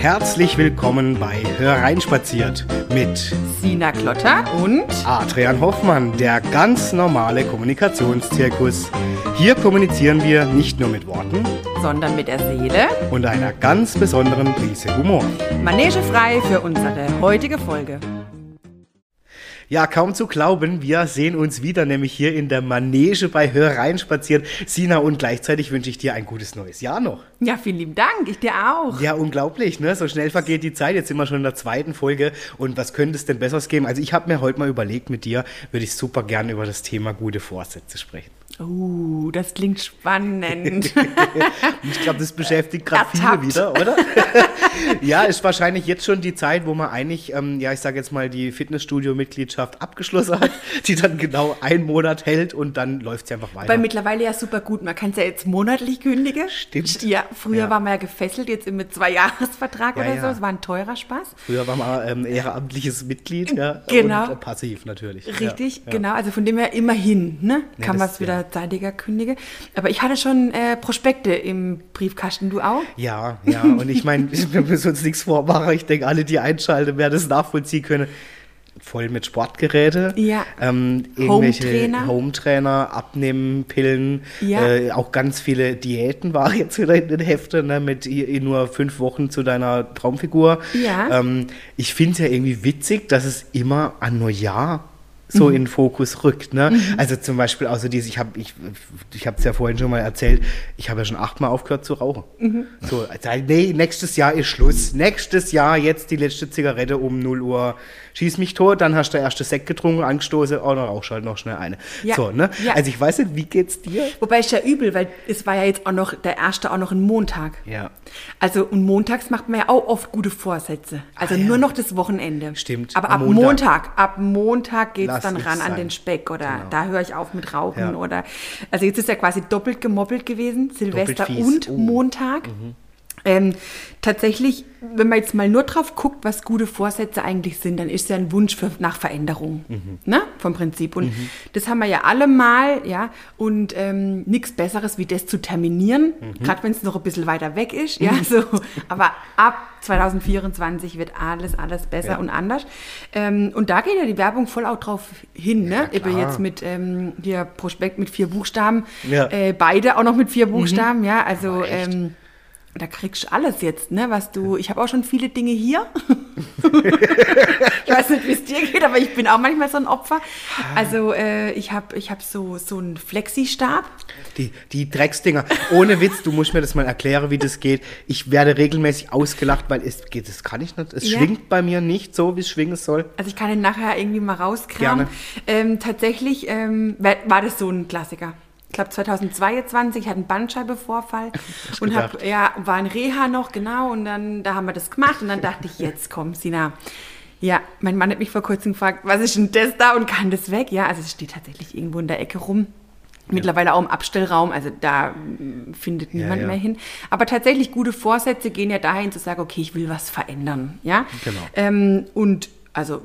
herzlich willkommen bei Höreinspaziert mit Sina Klotter und Adrian Hoffmann, der ganz normale Kommunikationszirkus. Hier kommunizieren wir nicht nur mit Worten, sondern mit der Seele und einer ganz besonderen Prise Humor. Manege frei für unsere heutige Folge. Ja, kaum zu glauben, wir sehen uns wieder, nämlich hier in der Manege bei Hörereien spazieren. Sina, und gleichzeitig wünsche ich dir ein gutes neues Jahr noch. Ja, vielen lieben Dank, ich dir auch. Ja, unglaublich, ne? So schnell vergeht die Zeit. Jetzt sind wir schon in der zweiten Folge. Und was könnte es denn Besseres geben? Also ich habe mir heute mal überlegt, mit dir würde ich super gerne über das Thema gute Vorsätze sprechen. Uh, das klingt spannend. ich glaube, das beschäftigt gerade viele wieder, oder? ja, ist wahrscheinlich jetzt schon die Zeit, wo man eigentlich, ähm, ja, ich sage jetzt mal, die Fitnessstudio-Mitgliedschaft abgeschlossen hat, die dann genau einen Monat hält und dann läuft sie einfach weiter. Weil mittlerweile ja super gut, man kann es ja jetzt monatlich kündigen. Stimmt. Ja, früher ja. war man ja gefesselt, jetzt mit zwei Jahresvertrag ja, oder ja. so. Es war ein teurer Spaß. Früher war man ähm, ehrenamtliches Mitglied, ja. Genau. Und äh, passiv natürlich. Richtig, genau. Also von dem her immerhin, ne, kann man es wieder zeitiger kündige. Aber ich hatte schon äh, Prospekte im Briefkasten, du auch? Ja, ja. Und ich meine, wir müssen uns nichts vormachen. Ich denke, alle, die einschalten, werden das nachvollziehen können. Voll mit Sportgeräte, ja. ähm, irgendwelche Home-Trainer, Abnehmpillen, ja. äh, auch ganz viele Diäten waren jetzt wieder in den Heften, ne, mit nur fünf Wochen zu deiner Traumfigur. Ja. Ähm, ich finde es ja irgendwie witzig, dass es immer an Neujahr so mhm. in den Fokus rückt. Ne? Mhm. Also zum Beispiel auch so dieses, ich habe ich, ich es ja vorhin schon mal erzählt, ich habe ja schon achtmal aufgehört zu rauchen. Mhm. So, also, nee, nächstes Jahr ist Schluss. Nächstes Jahr jetzt die letzte Zigarette um 0 Uhr schieß mich tot, dann hast du der erste Sekt getrunken, angestoßen, oh, dann rauchst halt noch schnell eine. Ja. So, ne? Ja. Also ich weiß nicht, wie geht's dir? Wobei ist ja übel, weil es war ja jetzt auch noch, der erste auch noch ein Montag. Ja. Also und montags macht man ja auch oft gute Vorsätze. Also ah, ja. nur noch das Wochenende. Stimmt. Aber ab Montag, Montag ab Montag geht's Lass dann ran sein. an den Speck oder genau. da höre ich auf mit Rauchen oder also jetzt ist ja quasi doppelt gemoppelt gewesen, Silvester und oh. Montag. Mhm. Ähm, tatsächlich, wenn man jetzt mal nur drauf guckt, was gute Vorsätze eigentlich sind, dann ist es ja ein Wunsch für, nach Veränderung, mhm. ne? vom Prinzip. Und mhm. das haben wir ja alle mal, ja, und ähm, nichts Besseres, wie das zu terminieren, mhm. gerade wenn es noch ein bisschen weiter weg ist, ja, so. Aber ab 2024 wird alles, alles besser ja. und anders. Ähm, und da geht ja die Werbung voll auch drauf hin, ne? Ja, Eben jetzt mit ähm, hier Prospekt mit vier Buchstaben, ja. äh, beide auch noch mit vier mhm. Buchstaben, ja, also ähm, da kriegst du alles jetzt, ne, was du, ich habe auch schon viele Dinge hier. ich weiß nicht, wie es dir geht, aber ich bin auch manchmal so ein Opfer. Also äh, ich habe ich hab so, so einen Flexi-Stab. Die, die Drecksdinger. Ohne Witz, du musst mir das mal erklären, wie das geht. Ich werde regelmäßig ausgelacht, weil es geht, das kann ich nicht. Es ja. schwingt bei mir nicht so, wie es schwingen soll. Also ich kann ihn nachher irgendwie mal rauskramen. Ähm, tatsächlich ähm, war das so ein Klassiker glaube 2022, ich hatte einen Bandscheibevorfall und hab, ja, war in Reha noch, genau, und dann da haben wir das gemacht und dann dachte ich, jetzt komm, Sina. Ja, mein Mann hat mich vor kurzem gefragt, was ist denn das da und kann das weg? Ja, also es steht tatsächlich irgendwo in der Ecke rum. Mittlerweile auch im Abstellraum, also da mm, findet niemand ja, ja. mehr hin. Aber tatsächlich gute Vorsätze gehen ja dahin zu sagen, okay, ich will was verändern, ja. Genau. Ähm, und also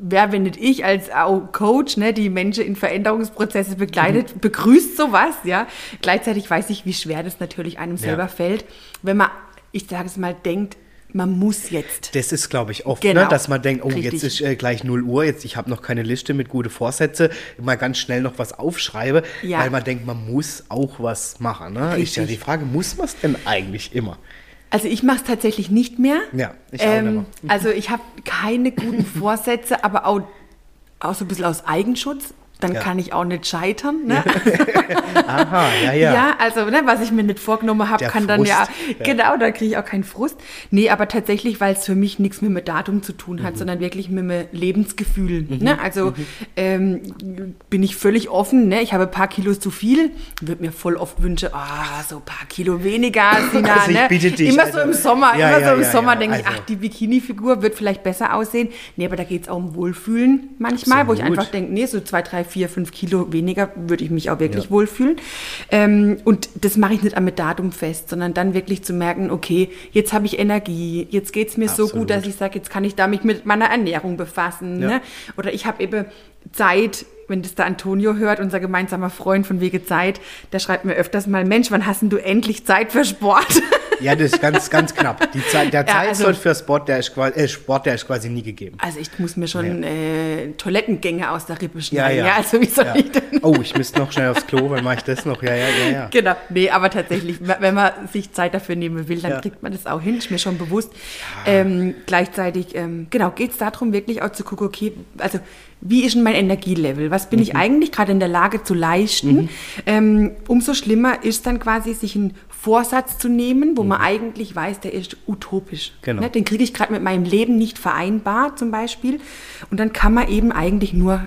wer, wenn nicht ich als Coach, ne, die Menschen in Veränderungsprozesse begleitet, mhm. begrüßt sowas, ja. Gleichzeitig weiß ich, wie schwer das natürlich einem selber ja. fällt, wenn man, ich sage es mal, denkt, man muss jetzt. Das ist, glaube ich, oft, ne, genau. ne, dass man denkt, oh, Richtig. jetzt ist äh, gleich 0 Uhr, jetzt ich habe noch keine Liste mit gute Vorsätze, mal ganz schnell noch was aufschreibe, ja. weil man denkt, man muss auch was machen. Ne? Ist ja die Frage, muss man es denn eigentlich immer? Also ich mache es tatsächlich nicht mehr. Ja, ich auch ähm, nicht mehr. Also ich habe keine guten Vorsätze, aber auch, auch so ein bisschen aus Eigenschutz dann ja. kann ich auch nicht scheitern. Ne? Aha, ja, ja. Ja, also ne, was ich mir nicht vorgenommen habe, kann Frust. dann ja, ja, genau, da kriege ich auch keinen Frust. Nee, aber tatsächlich, weil es für mich nichts mehr mit Datum zu tun hat, mhm. sondern wirklich mit dem Lebensgefühl. Mhm. Ne? Also mhm. ähm, bin ich völlig offen. Ne? Ich habe ein paar Kilos zu viel, würde mir voll oft wünschen, oh, so ein paar Kilo weniger, Sina. also ne? dich, immer also, so im Sommer, immer so im Sommer denke also. ich, ach, die Bikini-Figur wird vielleicht besser aussehen. Nee, aber da geht es auch um Wohlfühlen manchmal, Absolut. wo ich einfach denke, nee, so zwei, drei, vier, fünf Kilo weniger, würde ich mich auch wirklich ja. wohlfühlen. Ähm, und das mache ich nicht am Datum fest, sondern dann wirklich zu merken, okay, jetzt habe ich Energie, jetzt geht es mir Absolut. so gut, dass ich sage, jetzt kann ich damit mit meiner Ernährung befassen. Ja. Ne? Oder ich habe eben Zeit, wenn das der Antonio hört, unser gemeinsamer Freund von Wege Zeit, der schreibt mir öfters mal, Mensch, wann hast denn du endlich Zeit für Sport? Ja, das ist ganz, ganz knapp. Die Zeit, der ja, also, für Sport der, ist quasi, äh, Sport, der ist quasi nie gegeben. Also ich muss mir schon ja. äh, Toilettengänge aus der Rippe schneiden. Ja, ja. ja also wie soll ich denn? Oh, ich müsste noch schnell aufs Klo, dann mache ich das noch. Ja, ja, ja, ja. Genau. Nee, aber tatsächlich, wenn man sich Zeit dafür nehmen will, dann kriegt man das auch hin, ist mir schon bewusst. Ähm, gleichzeitig, ähm, genau, geht es darum, wirklich auch zu gucken, okay, also wie ist denn mein Energielevel? Was bin mhm. ich eigentlich gerade in der Lage zu leisten? Mhm. Ähm, umso schlimmer ist dann quasi, sich einen Vorsatz zu nehmen, wo mhm. man eigentlich weiß, der ist utopisch. Genau. Ne? Den kriege ich gerade mit meinem Leben nicht vereinbar zum Beispiel. Und dann kann man eben eigentlich nur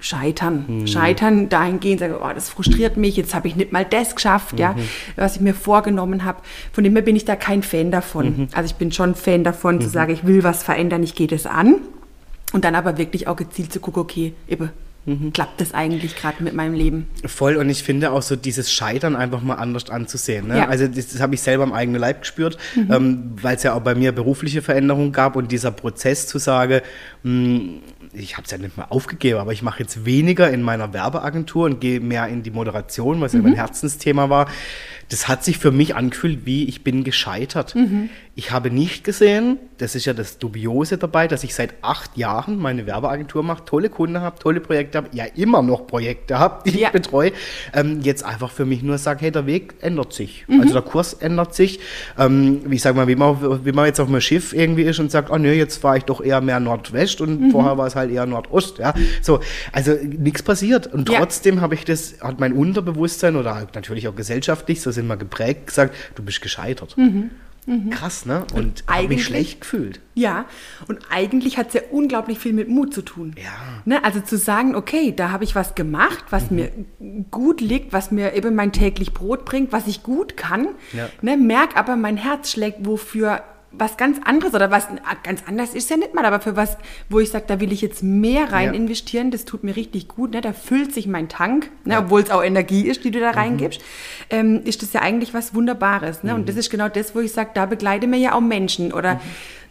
scheitern. Mhm. Scheitern dahingehend, sagen, oh, das frustriert mich, jetzt habe ich nicht mal das geschafft, mhm. ja, was ich mir vorgenommen habe. Von dem her bin ich da kein Fan davon. Mhm. Also ich bin schon Fan davon, zu mhm. sagen, ich will was verändern, ich gehe das an. Und dann aber wirklich auch gezielt zu gucken, okay, eben, Mhm. klappt das eigentlich gerade mit meinem Leben. Voll und ich finde auch so dieses Scheitern einfach mal anders anzusehen. Ne? Ja. Also das, das habe ich selber im eigenen Leib gespürt, mhm. ähm, weil es ja auch bei mir berufliche Veränderungen gab und dieser Prozess zu sagen, mh, hm, ich habe es ja nicht mal aufgegeben, aber ich mache jetzt weniger in meiner Werbeagentur und gehe mehr in die Moderation, was mhm. ja mein Herzensthema war. Das hat sich für mich angefühlt, wie ich bin gescheitert. Mhm. Ich habe nicht gesehen, das ist ja das Dubiose dabei, dass ich seit acht Jahren meine Werbeagentur mache, tolle Kunden habe, tolle Projekte habe, ja immer noch Projekte habe, die ja. ich betreue. Ähm, jetzt einfach für mich nur sage, hey, der Weg ändert sich. Mhm. Also der Kurs ändert sich. Ähm, ich sage mal, wie man, wie man jetzt auf einem Schiff irgendwie ist und sagt, oh nee, jetzt fahre ich doch eher mehr Nordwest und mhm. vorher war es halt eher Nordost. Ja? So, also nichts passiert. Und trotzdem ja. habe ich das, hat mein Unterbewusstsein oder halt natürlich auch gesellschaftlich, so sind wir geprägt, gesagt, du bist gescheitert. Mhm. Mhm. Krass, ne? Und, und habe mich schlecht gefühlt. Ja, und eigentlich hat es ja unglaublich viel mit Mut zu tun. Ja. Ne? Also zu sagen, okay, da habe ich was gemacht, was mhm. mir gut liegt, was mir eben mein täglich Brot bringt, was ich gut kann. Ja. Ne? Merk aber, mein Herz schlägt wofür was ganz anderes oder was ah, ganz anders ist ja nicht mal, aber für was, wo ich sage, da will ich jetzt mehr rein ja. investieren, das tut mir richtig gut, ne? da füllt sich mein Tank, ne? Ja. obwohl es auch Energie ist, die du da mhm. reingibst, ähm, ist das ja eigentlich was Wunderbares. Ne? Mhm. Und das ist genau das, wo ich sage, da begleite mir ja auch Menschen oder mhm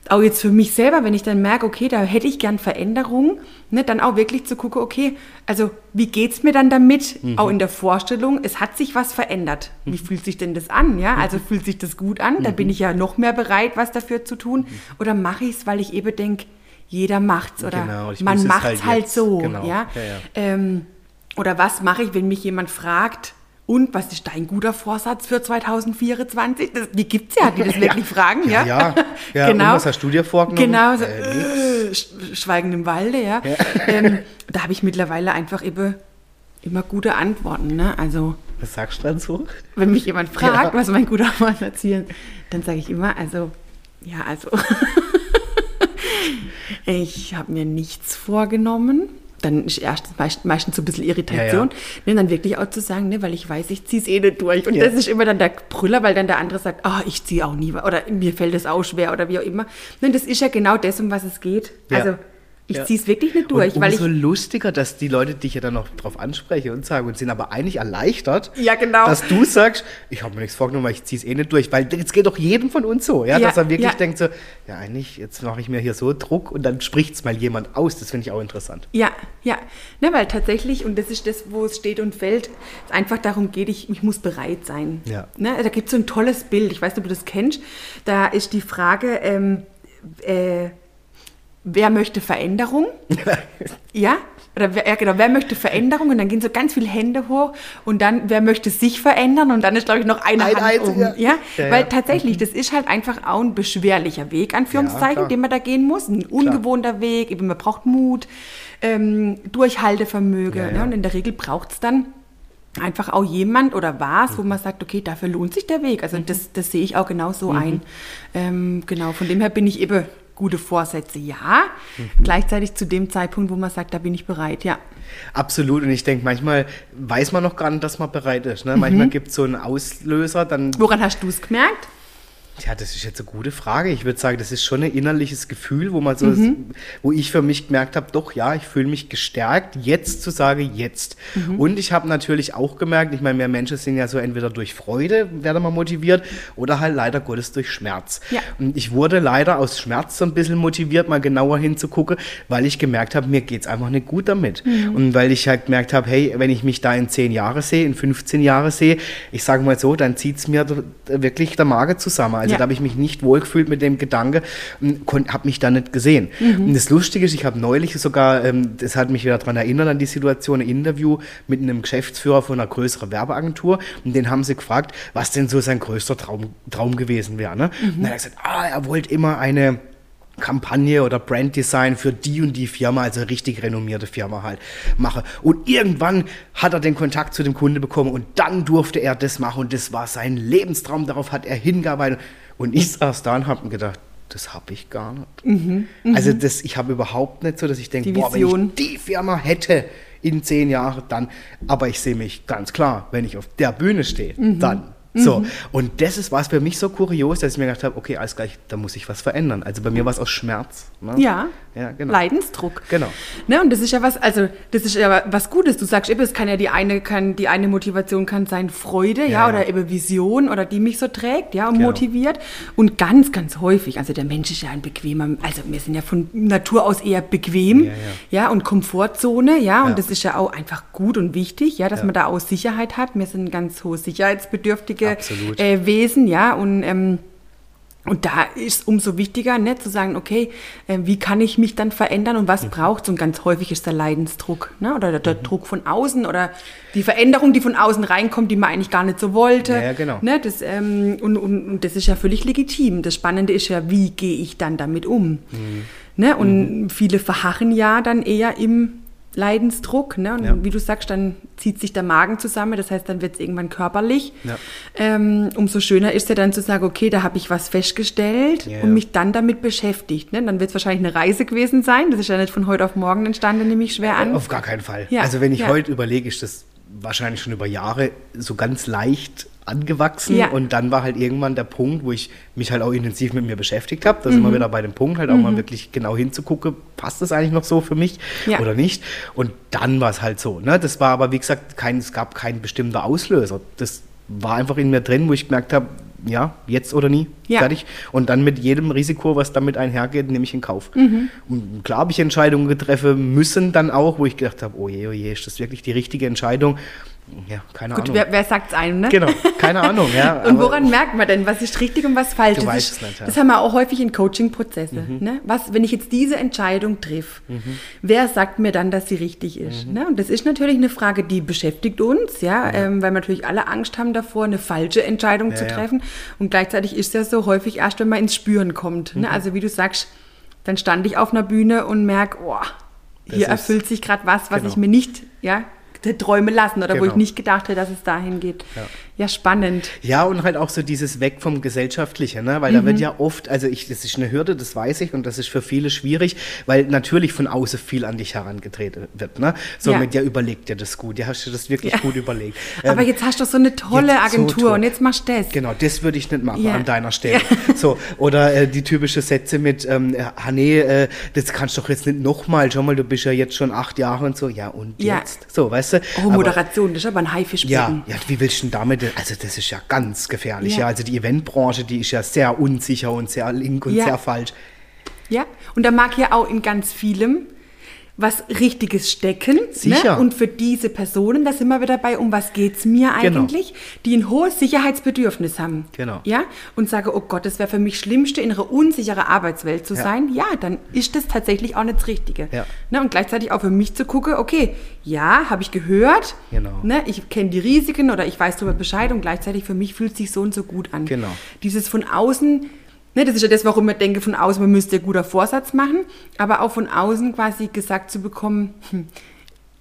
auch jetzt für mich selber, wenn ich dann merke, okay, da hätte ich gern Veränderungen, ne, dann auch wirklich zu gucken, okay, also wie geht es mir dann damit, mhm. auch in der Vorstellung, es hat sich was verändert. Wie mhm. fühlt sich denn das an? Ja, also mhm. fühlt sich das gut an? Mhm. Da bin ich ja noch mehr bereit, was dafür zu tun. Mhm. Oder mache ich es, weil ich eben denke, jeder macht's oder genau, man macht's halt, halt so. Genau. Ja? ja, ja. Ähm, oder was mache ich, wenn mich jemand fragt, und was ist dein guter Vorsatz für 2024? Das, die gibt es ja, die das wirklich fragen. Ja, ja. ja. genau. Und was hast du dir vorgenommen? Genau, so, äh, äh, Schweigen im Walde, ja. ja. Ähm, da habe ich mittlerweile einfach immer, immer gute Antworten. Ne? Also, was sagst du dann so? Wenn mich jemand fragt, ja. was mein guter Vorsatz ist, dann sage ich immer, also, ja, also, ich habe mir nichts vorgenommen dann ist erst meistens so ein bisschen Irritation, ja, ja. Ne, dann wirklich auch zu sagen, ne, weil ich weiß, ich ziehe es eh nicht durch. Und ja. das ist immer dann der Brüller, weil dann der andere sagt, oh, ich ziehe auch nie, oder mir fällt es auch schwer oder wie auch immer. Ne, das ist ja genau das, um was es geht. Also ich ja. ziehe es wirklich nicht durch. Und weil umso ich, lustiger, dass die Leute dich ja dann noch drauf ansprechen und sagen und sind aber eigentlich erleichtert, ja, genau. dass du sagst, ich habe mir nichts vorgenommen, weil ich ziehe es eh nicht durch. Weil jetzt geht doch jedem von uns so, ja, ja dass er wirklich denkt so, ja eigentlich, jetzt mache ich mir hier so Druck und dann spricht es mal jemand aus. Das finde ich auch interessant. Ja, ja. Ne, weil tatsächlich, und das ist das, wo es steht und fällt, es einfach darum geht, ich, ich muss bereit sein. Ja. Ne, da gibt es so ein tolles Bild, ich weiß nicht, ob du das kennst. Da ist die Frage, ähm, äh, wer möchte Veränderung? ja? Oder wer, ja, genau, wer möchte Veränderung? Und dann gehen so ganz viele Hände hoch und dann, wer möchte sich verändern? Und dann ist, glaube ich, noch eine ein Hand oben. Ja? ja? Ja, Weil tatsächlich, mhm. das ist halt einfach auch ein beschwerlicher Weg, Anführungszeichen, den man da gehen muss. Ein ungewohnter klar. Weg, eben man braucht Mut, ähm, Durchhaltevermögen. Ne? Und in der Regel braucht es dann einfach auch jemand oder was, wo man sagt, okay, dafür lohnt sich der Weg. Also mhm. das, das sehe ich auch genau so mhm. ein. Ähm, genau, von dem her bin ich eben gute Vorsätze, ja. Mhm. Gleichzeitig zu dem Zeitpunkt, wo man sagt, da bin ich bereit, ja. Absolut. Und ich denke, manchmal weiß man noch gar nicht, dass man bereit ist. Ne? Mhm. Manchmal gibt es so einen Auslöser. Dann Woran hast du es gemerkt? Ja, das ist jetzt eine gute Frage. Ich würde sagen, das ist schon ein innerliches Gefühl, wo man so, mhm. wo ich für mich gemerkt habe, doch ja, ich fühle mich gestärkt, jetzt zu sagen, jetzt. Mhm. Und ich habe natürlich auch gemerkt, ich meine, mehr Menschen sind ja so entweder durch Freude, werden wir motiviert, oder halt leider Gottes durch Schmerz. Ja. Und ich wurde leider aus Schmerz so ein bisschen motiviert, mal genauer hinzugucken, weil ich gemerkt habe, mir geht es einfach nicht gut damit. Mhm. Und weil ich halt gemerkt habe, hey, wenn ich mich da in zehn Jahre sehe, in 15 Jahre sehe, ich sage mal so, dann zieht es mir wirklich der Magen zusammen. Also ja. da habe ich mich nicht wohlgefühlt mit dem Gedanke und habe mich da nicht gesehen. Mhm. Und das Lustige ist, ich habe neulich sogar, ähm, das hat mich wieder daran erinnert an die Situation, ein Interview mit einem Geschäftsführer von einer größeren Werbeagentur und den haben sie gefragt, was denn so sein größter Traum, Traum gewesen wäre. Ne? Mhm. Und dann hat er gesagt, ah, er wollte immer eine Kampagne oder Branddesign für die und die Firma, also richtig renommierte Firma halt, mache. Und irgendwann hat er den Kontakt zu dem Kunde bekommen und dann durfte er das machen und das war sein Lebenstraum, darauf hat er hingearbeitet. Und ich saß da und habe mir gedacht, das habe ich gar nicht. Mhm, mh. Also das, ich habe überhaupt nicht so, dass ich denke, boah, wenn ich die Firma hätte in zehn Jahren, dann, aber ich sehe mich ganz klar, wenn ich auf der Bühne stehe, mhm. dann so, mhm. und das ist was für mich so kurios, dass ich mir gedacht habe, okay, alles gleich, da muss ich was verändern. Also bei mir war es aus Schmerz. Ne? Ja, ja genau. Leidensdruck. Genau. Ne, und das ist ja was, also das ist ja was Gutes. Du sagst eben, es kann ja die eine, kann, die eine Motivation kann sein Freude, ja, ja, oder eben Vision oder die mich so trägt, ja, und genau. motiviert. Und ganz, ganz häufig, also der Mensch ist ja ein bequemer, also wir sind ja von Natur aus eher bequem, ja, ja. und Komfortzone, ja, und das ist ja auch einfach gut und wichtig, ja, dass man da auch Sicherheit hat. Wir sind ganz hohe sicherheitsbedürftige äh, Wesen, ja, und ähm, und da ist umso wichtiger, ne, zu sagen, okay, äh, wie kann ich mich dann verändern und was mhm. braucht es? Und ganz häufig ist der Leidensdruck ne, oder der, der mhm. Druck von außen oder die Veränderung, die von außen reinkommt, die man eigentlich gar nicht so wollte. Ja, ja genau. Ne, das, ähm, und, und, und, das ist ja völlig legitim. Das Spannende ist ja, wie gehe ich dann damit um? Mhm. Ne, und mhm. viele verharren ja dann eher im Leidensdruck. Ne? Und ja. wie du sagst, dann zieht sich der Magen zusammen, das heißt, dann wird es irgendwann körperlich. Ja. Ähm, umso schöner ist ja dann zu sagen, okay, da habe ich was festgestellt ja, und mich dann damit beschäftigt. Ne? Dann wird es wahrscheinlich eine Reise gewesen sein. Das ist ja nicht von heute auf morgen entstanden, nehme ich schwer an. Auf gar keinen Fall. Also wenn ich heute überlege, ist das wahrscheinlich schon über Jahre so ganz leicht angewachsen ja. und dann war halt irgendwann der Punkt, wo ich mich halt auch intensiv mit mir beschäftigt habe. Da mhm. sind wir wieder bei dem Punkt, halt auch mhm. mal wirklich genau hinzugucken, passt das eigentlich noch so für mich ja. oder nicht? Und dann war es halt so. Ne? Das war aber, wie gesagt, kein, es gab kein bestimmter Auslöser. Das war einfach in mir drin, wo ich gemerkt habe, ja, jetzt oder nie, ja. fertig. Und dann mit jedem Risiko, was damit einhergeht, nehme ich in Kauf. Mhm. Und klar habe ich Entscheidungen getroffen müssen dann auch, wo ich gedacht habe, oh je, oh je, ist das wirklich die richtige Entscheidung? Ja, keine Gut, Ahnung. Wer, wer sagt es einem, ne? Genau, keine Ahnung, ja. und woran merkt man denn, was ist richtig und was falsch? Du das weißt ist, es nicht, ja. Das haben wir auch häufig in Coaching-Prozesse. Mhm. Ne? Was, wenn ich jetzt diese Entscheidung triff, mhm. wer sagt mir dann, dass sie richtig ist? Mhm. Ne? Und das ist natürlich eine Frage, die beschäftigt uns, ja, ähm, weil wir natürlich alle Angst haben davor, eine falsche Entscheidung ja, zu treffen. Ja. Und gleichzeitig ist es ja so häufig erst, wenn man ins Spüren kommt. Ne? Mhm. Also wie du sagst, dann stand ich auf einer Bühne und merke, oh, hier erfüllt sich gerade was, was genau. ich mir nicht ja, träumen lassen oder genau. wo ich genau. nicht gedacht hätte, dass es dahin geht. Ja. Ja. spannend. Ja, und halt auch so dieses Weg vom Gesellschaftlichen, ne? weil mhm. da wird ja oft, also ich, das ist eine Hürde, das weiß ich und das ist für viele schwierig, weil natürlich von außen viel an dich herangetreten wird. Ne? So ja. mit, ja, überleg dir das gut, ja, hast du das wirklich ja. gut überlegt. Aber ähm, jetzt hast du so eine tolle Agentur so und jetzt machst du das. Genau, das würde ich nicht machen an deiner Stelle. So, oder äh, die typische Sätze mit, ähm, nee, äh, das kannst du doch jetzt nicht nochmal, schau mal, du bist ja jetzt schon acht Jahre und so, ja und jetzt? So, weißt du? Oh, Moderation, aber, das ist aber ein Haifisch. Ja, ja, wie willst du denn damit, also das ist ja ganz gefährlich. Ja. ja. Also die Eventbranche, die ist ja sehr unsicher und sehr link und ja. sehr falsch. Ja, und da mag ja auch in ganz vielem was Richtiges stecken. Ne? Sicher. Ne? Und für diese Personen, da sind wir wieder dabei, um was geht es mir genau. eigentlich, genau. die ein hohes Sicherheitsbedürfnis haben. Genau. Ja? Und sage, oh Gott, das wäre für mich Schlimmste, in einer unsicheren Arbeitswelt zu ja. sein. Ja, dann ist das tatsächlich auch nicht das Richtige. Ja. Ne? Und gleichzeitig auch für mich zu gucken, okay, ja, habe ich gehört, genau. ne? ich kenne die Risiken oder ich weiß darüber Bescheid und gleichzeitig für mich fühlt es sich so und so gut an. Genau. Dieses von außen Ne, das ist ja das, warum ich denke, von außen, man müsste guter Vorsatz machen, aber auch von außen quasi gesagt zu bekommen, hm,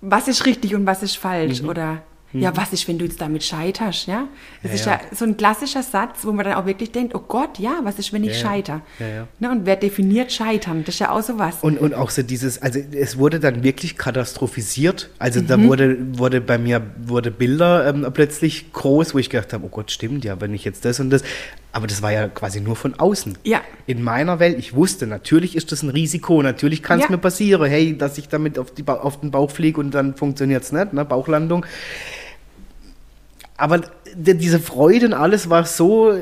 was ist richtig und was ist falsch mhm. oder ja, mhm. was ist, wenn du jetzt damit scheiterst, ja? Das ja, ist ja. ja. so ein klassischer Satz, wo man dann auch wirklich denkt, oh Gott, ja, was ist, wenn ich ja, scheiter? Ja, ne? Und wer definiert Scheitern? Das ist ja auch so was. Und, und auch so dieses, also es wurde dann wirklich katastrophisiert. Also mhm. da wurde, wurde bei mir, wurde Bilder ähm, plötzlich groß, wo ich gedacht habe, oh Gott, stimmt ja, wenn ich jetzt das und das. Aber das war ja quasi nur von außen. Ja. In meiner Welt, ich wusste, natürlich ist das ein Risiko, natürlich kann es mir passieren, hey, dass ich damit auf, die, auf den Bauch fliege und dann funktioniert es nicht, ne? Bauchlandung. Aber diese Freude und alles war so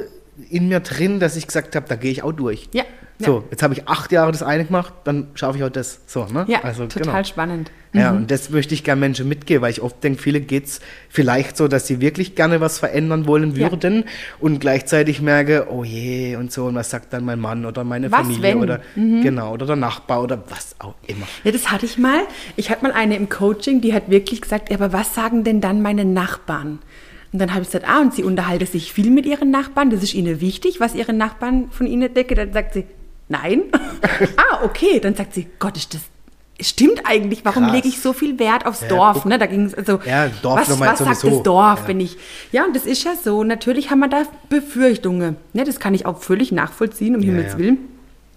in mir drin, dass ich gesagt habe, da gehe ich auch durch. Ja. So, jetzt habe ich acht Jahre das eine gemacht, dann schaffe ich auch das. So, ne? Ja, also, total genau. spannend. Ja, mhm. und das möchte ich gerne Menschen mitgeben, weil ich oft denke, viele geht es vielleicht so, dass sie wirklich gerne was verändern wollen würden ja. und gleichzeitig merke, oh je, und so, und was sagt dann mein Mann oder meine was, Familie wenn? oder mhm. genau, oder der Nachbar oder was auch immer. Ja, das hatte ich mal. Ich hatte mal eine im Coaching, die hat wirklich gesagt, ja, aber was sagen denn dann meine Nachbarn? Und dann habe ich gesagt, ah, und sie unterhalten sich viel mit ihren Nachbarn, das ist ihnen wichtig, was ihre Nachbarn von ihnen denken. Dann sagt sie, nein. ah, okay. Dann sagt sie, Gott, ist das stimmt eigentlich, warum Krass. lege ich so viel Wert aufs ja, Dorf? Ne? Da ging es also, ja, Dorf was, was sagt das Dorf, ja. wenn ich, ja, und das ist ja so, natürlich haben wir da Befürchtungen, ne? das kann ich auch völlig nachvollziehen, um ja, Himmels Willen.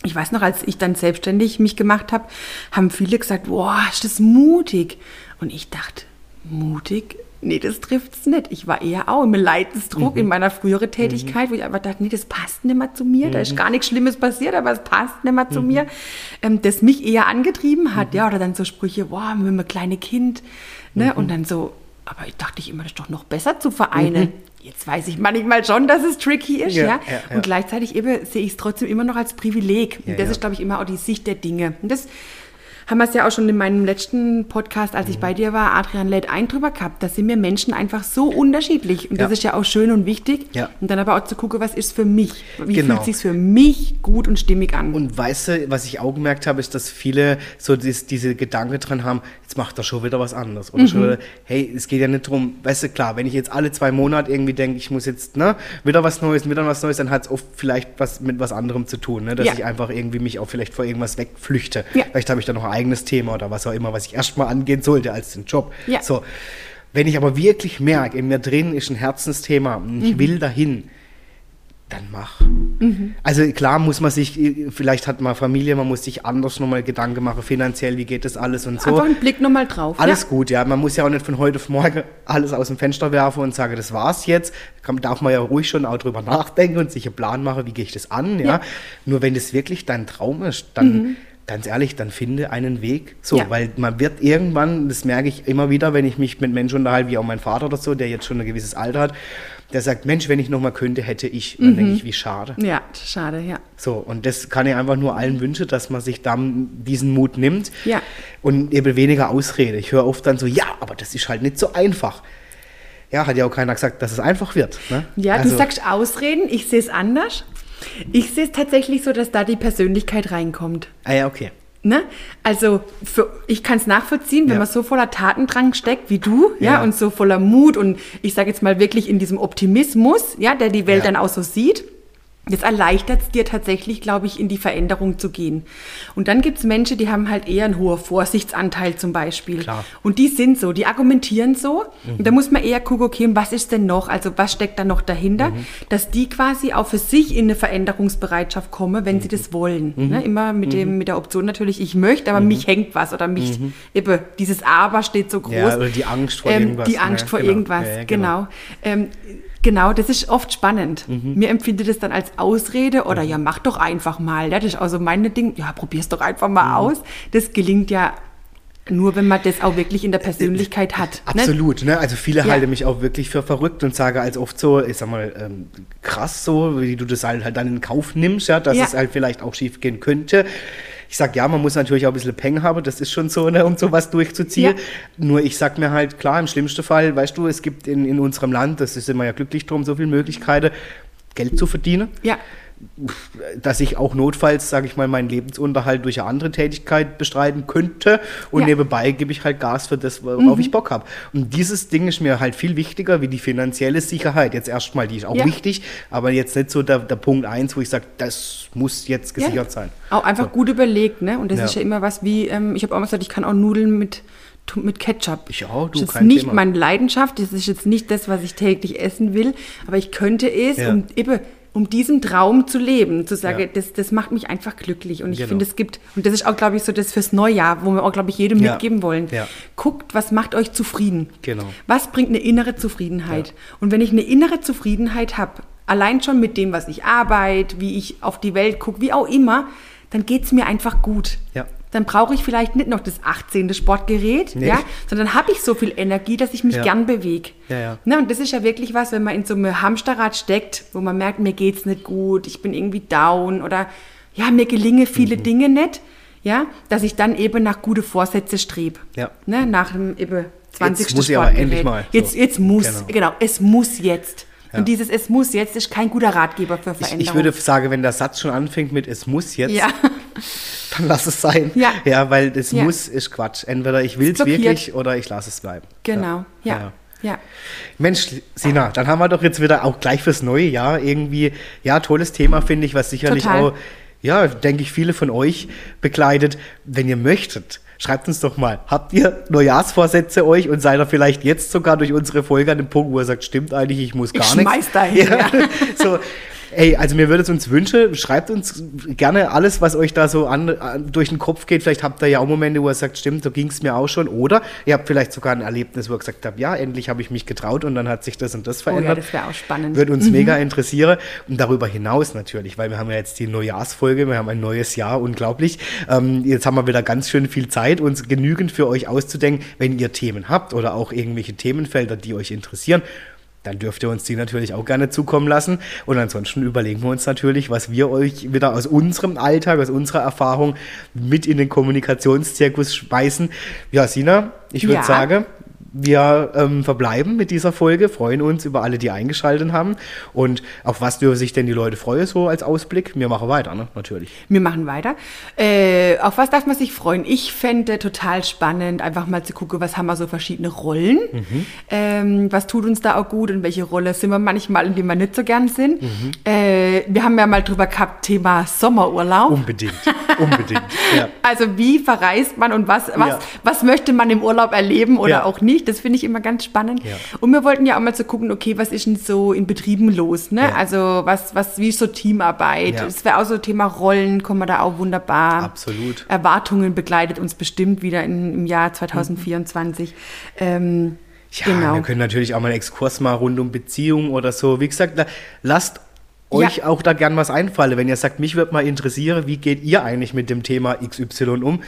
Ich weiß noch, als ich dann selbstständig mich gemacht habe, haben viele gesagt, boah, ist das mutig. Und ich dachte, mutig? Nee, das trifft es nicht. Ich war eher auch im Leidensdruck mhm. in meiner früheren Tätigkeit, mhm. wo ich einfach dachte, nee, das passt nicht mehr zu mir. Mhm. Da ist mhm. gar nichts Schlimmes passiert, aber es passt nicht mehr zu mhm. mir. Ähm, das mich eher angetrieben hat, mhm. ja, oder dann so Sprüche, boah, mit einem kleinen Kind, ne, und dann so, aber ich dachte ich immer, das ist doch noch besser zu vereinen. Jetzt weiß ich manchmal schon, dass es tricky ist, ja. ja? ja und gleichzeitig eben sehe ich es trotzdem immer noch als Privileg. Und das ist, glaube ich, immer auch die Sicht der Dinge. Und das haben wir es ja auch schon in meinem letzten Podcast, als ich bei dir war, Adrian lädt ein drüber gehabt. Da sind mir Menschen einfach so unterschiedlich. Und ja. das ist ja auch schön und wichtig. Ja. Und dann aber auch zu gucken, was ist für mich? Wie genau. fühlt sich für mich gut und stimmig an? Und weißt du, was ich auch gemerkt habe, ist, dass viele so dies, diese Gedanken dran haben, jetzt macht er schon wieder was anderes. Oder mhm. schon wieder, hey, es geht ja nicht darum, weißt du, klar, wenn ich jetzt alle zwei Monate irgendwie denke, ich muss jetzt ne, wieder was Neues, wieder was Neues, dann hat es oft vielleicht was mit was anderem zu tun. Ne? Dass ja. ich einfach irgendwie mich auch vielleicht vor irgendwas wegflüchte. Vielleicht habe ich da noch ein eigenes Thema oder was auch immer, was ich erstmal angehen sollte als den Job. Ja. So. Wenn ich aber wirklich merke, in mir drin ist ein Herzensthema, ich mhm. will dahin, dann mach. Mhm. Also klar muss man sich, vielleicht hat man Familie, man muss sich anders nochmal Gedanken machen, finanziell, wie geht das alles und so. Einfach einen Blick nochmal drauf. Alles ja. gut, ja. Man muss ja auch nicht von heute auf morgen alles aus dem Fenster werfen und sagen, das war's jetzt. Kann, darf man ja ruhig schon auch drüber nachdenken und sich einen Plan machen, wie gehe ich das an, ja. ja. Nur wenn das wirklich dein Traum ist, dann, mhm ganz ehrlich, dann finde einen Weg. So, ja. weil man wird irgendwann, das merke ich immer wieder, wenn ich mich mit Menschen unterhalte, wie auch mein Vater oder so, der jetzt schon ein gewisses Alter hat, der sagt, Mensch, wenn ich noch mal könnte, hätte ich. Und dann mhm. denke ich, wie schade. Ja, schade, ja. So, und das kann ich einfach nur allen wünschen, dass man sich dann diesen Mut nimmt ja. und eben weniger Ausrede. Ich höre oft dann so, ja, aber das ist halt nicht so einfach. Ja, hat ja auch keiner gesagt, dass es einfach wird. Ne? Ja, also, du sagst Ausreden, ich sehe es anders. Ich sehe es tatsächlich so, dass da die Persönlichkeit reinkommt. Ah ja, okay. Ne? Also für, ich kann es nachvollziehen, wenn ja. man so voller Tatendrang steckt wie du, ja, ja und so voller Mut und ich sage jetzt mal wirklich in diesem Optimismus, ja, der die Welt ja. dann auch so sieht. Das erleichtert es dir tatsächlich, glaube ich, in die Veränderung zu gehen. Und dann gibt es Menschen, die haben halt eher einen hohen Vorsichtsanteil zum Beispiel. Klar. Und die sind so, die argumentieren so. Mhm. Und da muss man eher gucken, okay, was ist denn noch? Also was steckt da noch dahinter? Mhm. Dass die quasi auch für sich in eine Veränderungsbereitschaft kommen, wenn mhm. sie das wollen. Mhm. Ne? Immer mit, dem, mhm. mit der Option natürlich, ich möchte, aber mhm. mich hängt was oder mich, eben, dieses Aber steht so groß. Ja, oder die Angst vor ähm, irgendwas. Die Angst ne? vor genau. irgendwas, ja, ja, genau. genau. Ähm, Genau, das ist oft spannend. Mhm. Mir empfindet es dann als Ausrede oder mhm. ja, mach doch einfach mal. Das ist also meine Ding, ja, probier's doch einfach mal mhm. aus. Das gelingt ja nur wenn man das auch wirklich in der Persönlichkeit hat. Ne? Absolut, ne? Also viele ja. halten mich auch wirklich für verrückt und sagen als oft so, ich sag mal, ähm, krass so, wie du das halt, halt dann in Kauf nimmst, ja, dass ja. es halt vielleicht auch schief gehen könnte. Ich sage, ja, man muss natürlich auch ein bisschen Peng haben, das ist schon so, ne, um sowas durchzuziehen. Ja. Nur ich sag mir halt, klar, im schlimmsten Fall, weißt du, es gibt in, in unserem Land, das ist immer ja glücklich drum, so viele Möglichkeiten, Geld zu verdienen. Ja dass ich auch notfalls, sage ich mal, meinen Lebensunterhalt durch eine andere Tätigkeit bestreiten könnte und ja. nebenbei gebe ich halt Gas für das, worauf mhm. ich Bock habe. Und dieses Ding ist mir halt viel wichtiger wie die finanzielle Sicherheit. Jetzt erstmal, die ist auch ja. wichtig, aber jetzt nicht so der, der Punkt eins, wo ich sage, das muss jetzt gesichert ja. sein. Auch einfach so. gut überlegt, ne? Und das ist ja immer was wie, ähm, ich habe auch mal gesagt, ich kann auch Nudeln mit mit Ketchup. Ich auch, du, Das ist nicht Thema. meine Leidenschaft, das ist jetzt nicht das, was ich täglich essen will, aber ich könnte es und eben um diesen Traum zu leben, zu sagen, ja. das, das macht mich einfach glücklich. Und ich genau. finde, es gibt, und das ist auch, glaube ich, so das fürs Neujahr, wo wir auch, glaube ich, jedem ja. mitgeben wollen. Ja. Guckt, was macht euch zufrieden? Genau. Was bringt eine innere Zufriedenheit? Und wenn ich eine innere Zufriedenheit habe, allein schon mit dem, was ich arbeite, wie ich auf die Welt gucke, wie auch immer, dann geht es mir einfach gut. Ja. Dann brauche ich vielleicht nicht noch das 18. Sportgerät, nee. ja, sondern habe ich so viel Energie, dass ich mich ja. gern bewege. Ja, ja. Ne, und das ist ja wirklich was, wenn man in so einem Hamsterrad steckt, wo man merkt, mir geht es nicht gut, ich bin irgendwie down oder ja, mir gelingen viele mhm. Dinge nicht, ja, dass ich dann eben nach gute Vorsätze strebe. Ja. Ne, nach dem eben 20. Jetzt muss ich aber endlich mal. So. Jetzt, jetzt muss, genau. genau, es muss jetzt. Ja. Und dieses Es muss jetzt ist kein guter Ratgeber für Veränderung. Ich, ich, würde sagen, wenn der Satz schon anfängt mit Es muss jetzt, ja. dann lass es sein. Ja, ja weil es ja. muss ist Quatsch. Entweder ich will es wirklich oder ich lasse es bleiben. Genau, ja. ja. Mensch, Sina, dann haben wir doch jetzt wieder auch gleich fürs neue Jahr irgendwie, ja, tolles Thema, finde ich, was sicherlich Total. auch, ja, denke ich, viele von euch begleitet. Wenn ihr möchtet, Schreibt uns doch mal, habt ihr Neujahrsvorsätze euch und seid ihr vielleicht jetzt sogar durch unsere Folge an dem Punkt, wo ihr sagt, stimmt eigentlich, ich muss gar ich nichts. Schmeiß dahin, ja. ja. so, Ey, also mir würde es uns wünschen, schreibt uns gerne alles, was euch da so an, an, durch den Kopf geht. Vielleicht habt ihr ja auch Momente, wo ihr sagt, stimmt, so ging es mir auch schon. Oder ihr habt vielleicht sogar ein Erlebnis, wo ihr gesagt habt, ja, endlich habe ich mich getraut und dann hat sich das und das verändert. Oh ja, das wäre auch spannend. Würde uns mhm. mega interessieren. Und darüber hinaus natürlich, weil wir haben ja jetzt die Neujahrsfolge, wir haben ein neues Jahr, unglaublich. Ähm, jetzt haben wir wieder ganz schön viel Zeit, uns genügend für euch auszudenken, wenn ihr Themen habt oder auch irgendwelche Themenfelder, die euch interessieren dann dürft ihr uns die natürlich auch gerne zukommen lassen. Und ansonsten überlegen wir uns natürlich, was wir euch wieder aus unserem Alltag, aus unserer Erfahrung mit in den Kommunikationszirkus schmeißen. Ja, Sina, ich würde ja. sagen, wir ähm, verbleiben mit dieser Folge, freuen uns über alle, die eingeschaltet haben. Und auf was dürfen sich denn die Leute freuen, so als Ausblick? Wir machen weiter, ne? natürlich. Wir machen weiter. Äh, auf was darf man sich freuen? Ich fände total spannend, einfach mal zu gucken, was haben wir so verschiedene Rollen. Mhm. Ähm, was tut uns da auch gut und welche Rolle sind wir manchmal, in denen wir nicht so gern sind. Mhm. Äh, wir haben ja mal drüber gehabt, Thema Sommerurlaub. Unbedingt, unbedingt. ja. Also wie verreist man und was, was, ja. was möchte man im Urlaub erleben oder ja. auch nicht? Ich. Das finde ich immer ganz spannend. Ja. Und wir wollten ja auch mal zu so gucken, okay, was ist denn so in Betrieben los? Ne? Ja. Also was, was, wie ist so Teamarbeit? Ja. Das wäre auch so Thema Rollen, kommen wir da auch wunderbar. Absolut. Erwartungen begleitet uns bestimmt wieder in, im Jahr 2024. Mhm. Ähm, ja, genau. wir können natürlich auch mal einen Exkurs mal rund um Beziehungen oder so. Wie gesagt, da, lasst euch ja. auch da gern was einfallen. Wenn ihr sagt, mich würde mal interessieren, wie geht ihr eigentlich mit dem Thema XY um?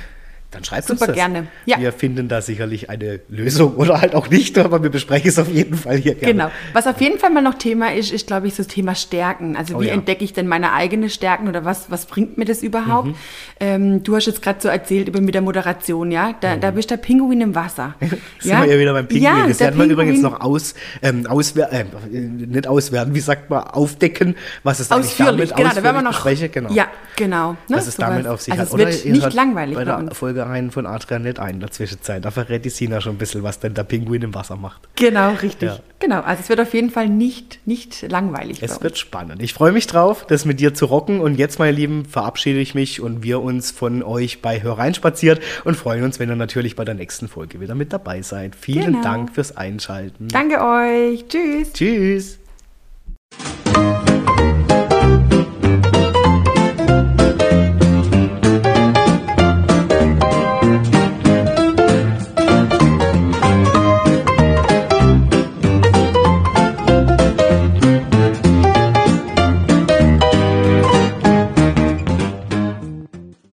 Dann schreibt Super uns das. gerne. Ja. Wir finden da sicherlich eine Lösung oder halt auch nicht, aber wir besprechen es auf jeden Fall hier gerne. Genau. Was auf jeden Fall mal noch Thema ist, ist, glaube ich, das Thema Stärken. Also oh, wie ja. entdecke ich denn meine eigenen Stärken oder was, was bringt mir das überhaupt? Mhm. Ähm, du hast jetzt gerade so erzählt über mit der Moderation, ja? Da, mhm. da bist der Pinguin im Wasser. ja? sind wir ja wieder beim Pinguin. Ja, das werden wir übrigens noch aus, ähm, auswerten, äh, nicht auswerten, wie sagt man, aufdecken, was es eigentlich damit genau, da werden wir noch, bespreche. Genau. Ja, genau. Ne? Was es damit auf sich also hat. Es wird oder nicht langweilig bei der Folge rein von Adrian nicht ein in der Zwischenzeit. Da verrät die Sina schon ein bisschen, was denn der Pinguin im Wasser macht. Genau, richtig. Ja. Genau, also es wird auf jeden Fall nicht, nicht langweilig. Es wird spannend. Ich freue mich drauf, das mit dir zu rocken. Und jetzt, meine Lieben, verabschiede ich mich und wir uns von euch bei Hörein spaziert und freuen uns, wenn ihr natürlich bei der nächsten Folge wieder mit dabei seid. Vielen genau. Dank fürs Einschalten. Danke euch. Tschüss. Tschüss.